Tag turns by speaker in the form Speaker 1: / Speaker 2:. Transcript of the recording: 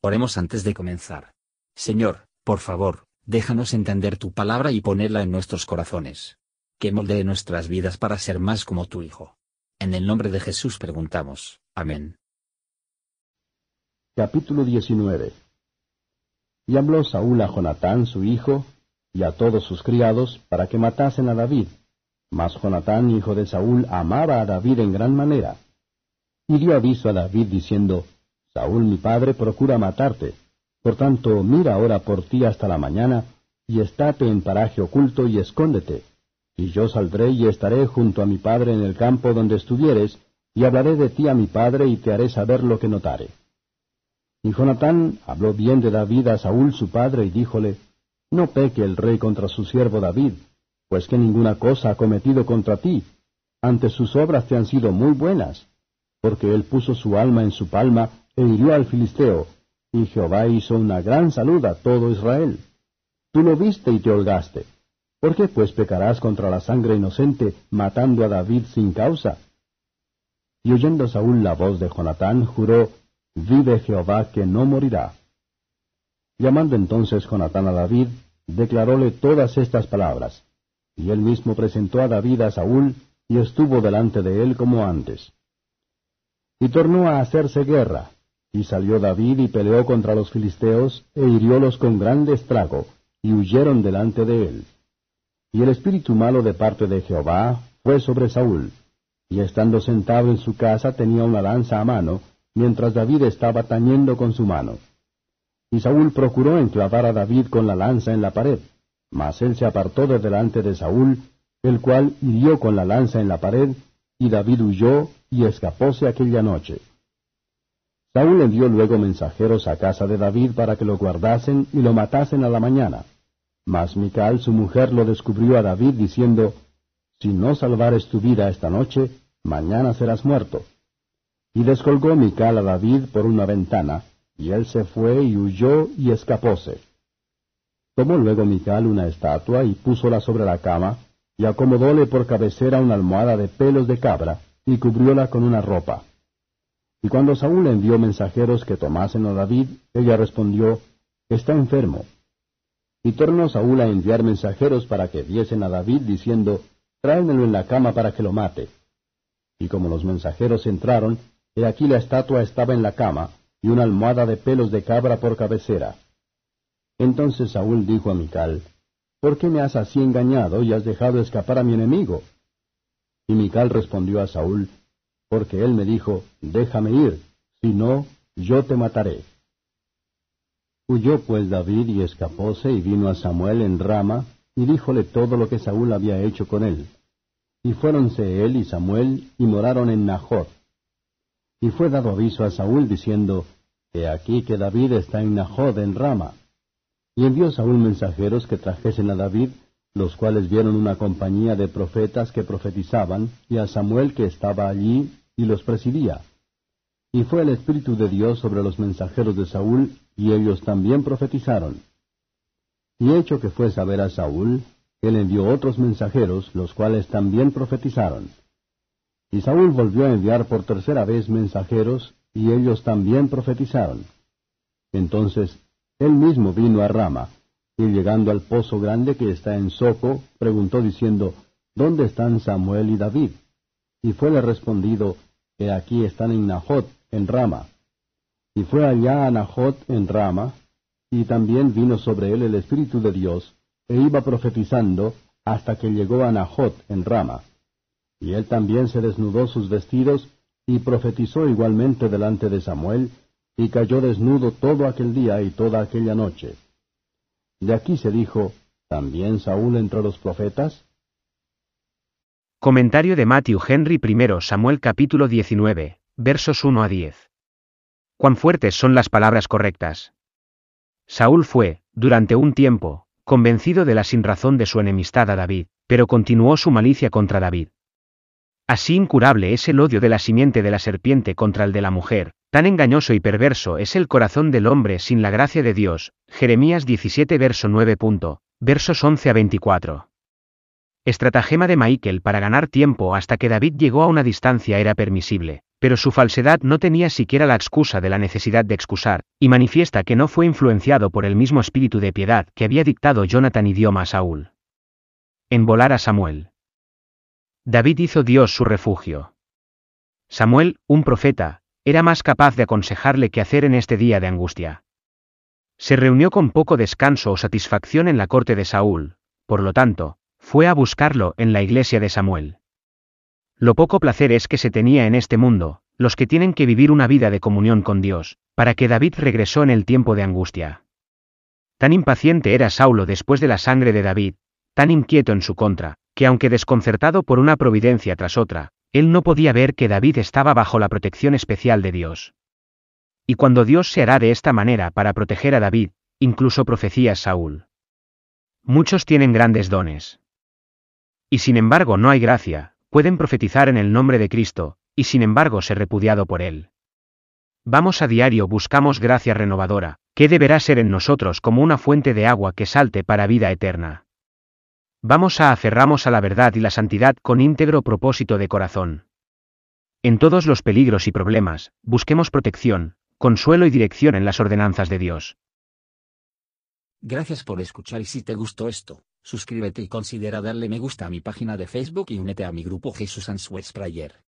Speaker 1: Oremos antes de comenzar. Señor, por favor, déjanos entender tu palabra y ponerla en nuestros corazones. Que moldee nuestras vidas para ser más como tu Hijo. En el nombre de Jesús preguntamos. Amén.
Speaker 2: Capítulo 19 Y habló Saúl a Jonatán su hijo, y a todos sus criados, para que matasen a David. Mas Jonatán, hijo de Saúl, amaba a David en gran manera. Y dio aviso a David diciendo, Saúl mi padre procura matarte. Por tanto, mira ahora por ti hasta la mañana, y estate en paraje oculto y escóndete. Y yo saldré y estaré junto a mi padre en el campo donde estuvieres, y hablaré de ti a mi padre y te haré saber lo que notare. Y Jonatán habló bien de David a Saúl su padre y díjole, No peque el rey contra su siervo David, pues que ninguna cosa ha cometido contra ti, ante sus obras te han sido muy buenas, porque él puso su alma en su palma e hirió al filisteo, y Jehová hizo una gran salud a todo Israel. Tú lo viste y te holgaste. ¿Por qué pues pecarás contra la sangre inocente, matando a David sin causa? Y oyendo Saúl la voz de Jonatán, juró, Vive Jehová que no morirá. Llamando entonces Jonatán a David, declaróle todas estas palabras. Y él mismo presentó a David a Saúl, y estuvo delante de él como antes. Y tornó a hacerse guerra, y salió David y peleó contra los filisteos, e hiriólos con grande estrago, y huyeron delante de él. Y el espíritu malo de parte de Jehová fue sobre Saúl, y estando sentado en su casa tenía una lanza a mano, mientras David estaba tañendo con su mano. Y Saúl procuró enclavar a David con la lanza en la pared, mas él se apartó de delante de Saúl, el cual hirió con la lanza en la pared, y David huyó y escapóse aquella noche. Saúl envió luego mensajeros a casa de David para que lo guardasen y lo matasen a la mañana. Mas Mical su mujer lo descubrió a David diciendo, Si no salvares tu vida esta noche, mañana serás muerto. Y descolgó Mical a David por una ventana, y él se fue y huyó y escapóse. Tomó luego Mical una estatua y púsola sobre la cama, y acomodóle por cabecera una almohada de pelos de cabra, y cubrióla con una ropa. Y cuando Saúl envió mensajeros que tomasen a David, ella respondió, Está enfermo. Y tornó Saúl a enviar mensajeros para que viesen a David, diciendo, Tráemelo en la cama para que lo mate. Y como los mensajeros entraron, he aquí la estatua estaba en la cama, y una almohada de pelos de cabra por cabecera. Entonces Saúl dijo a Mical, ¿Por qué me has así engañado y has dejado escapar a mi enemigo? Y Mical respondió a Saúl, porque él me dijo, déjame ir, si no, yo te mataré. Huyó pues David y escapóse y vino a Samuel en Rama, y díjole todo lo que Saúl había hecho con él. Y fuéronse él y Samuel y moraron en Nahor. Y fue dado aviso a Saúl diciendo, He aquí que David está en Nahod en Rama. Y envió Saúl mensajeros que trajesen a David, los cuales vieron una compañía de profetas que profetizaban, y a Samuel que estaba allí y los presidía. Y fue el Espíritu de Dios sobre los mensajeros de Saúl, y ellos también profetizaron. Y hecho que fue saber a Saúl, él envió otros mensajeros, los cuales también profetizaron. Y Saúl volvió a enviar por tercera vez mensajeros, y ellos también profetizaron. Entonces él mismo vino a Rama, y llegando al pozo grande que está en Soco, preguntó diciendo, ¿Dónde están Samuel y David? Y fuele respondido, que aquí están en Nahot, en Rama. Y fue allá a Nahot, en Rama, y también vino sobre él el Espíritu de Dios, e iba profetizando hasta que llegó a Nahot, en Rama. Y él también se desnudó sus vestidos, y profetizó igualmente delante de Samuel, y cayó desnudo todo aquel día y toda aquella noche. De aquí se dijo, ¿también Saúl entre los profetas?
Speaker 3: Comentario de Matthew Henry I Samuel capítulo 19, versos 1 a 10. Cuán fuertes son las palabras correctas. Saúl fue, durante un tiempo, convencido de la sinrazón de su enemistad a David, pero continuó su malicia contra David. Así incurable es el odio de la simiente de la serpiente contra el de la mujer, tan engañoso y perverso es el corazón del hombre sin la gracia de Dios. Jeremías 17 verso 9. versos 11 a 24. Estratagema de Michael para ganar tiempo hasta que David llegó a una distancia era permisible, pero su falsedad no tenía siquiera la excusa de la necesidad de excusar, y manifiesta que no fue influenciado por el mismo espíritu de piedad que había dictado Jonathan idioma a Saúl. En volar a Samuel. David hizo Dios su refugio. Samuel, un profeta, era más capaz de aconsejarle que hacer en este día de angustia. Se reunió con poco descanso o satisfacción en la corte de Saúl, por lo tanto, fue a buscarlo en la iglesia de Samuel. Lo poco placer es que se tenía en este mundo, los que tienen que vivir una vida de comunión con Dios, para que David regresó en el tiempo de angustia. Tan impaciente era Saulo después de la sangre de David, tan inquieto en su contra, que aunque desconcertado por una providencia tras otra, él no podía ver que David estaba bajo la protección especial de Dios. Y cuando Dios se hará de esta manera para proteger a David, incluso profecías Saúl. Muchos tienen grandes dones. Y sin embargo no hay gracia, pueden profetizar en el nombre de Cristo, y sin embargo ser repudiado por él. Vamos a diario buscamos gracia renovadora, que deberá ser en nosotros como una fuente de agua que salte para vida eterna. Vamos a aferramos a la verdad y la santidad con íntegro propósito de corazón. En todos los peligros y problemas, busquemos protección, consuelo y dirección en las ordenanzas de Dios.
Speaker 1: Gracias por escuchar y si te gustó esto, suscríbete y considera darle me gusta a mi página de Facebook y únete a mi grupo Jesús Answers Prayer.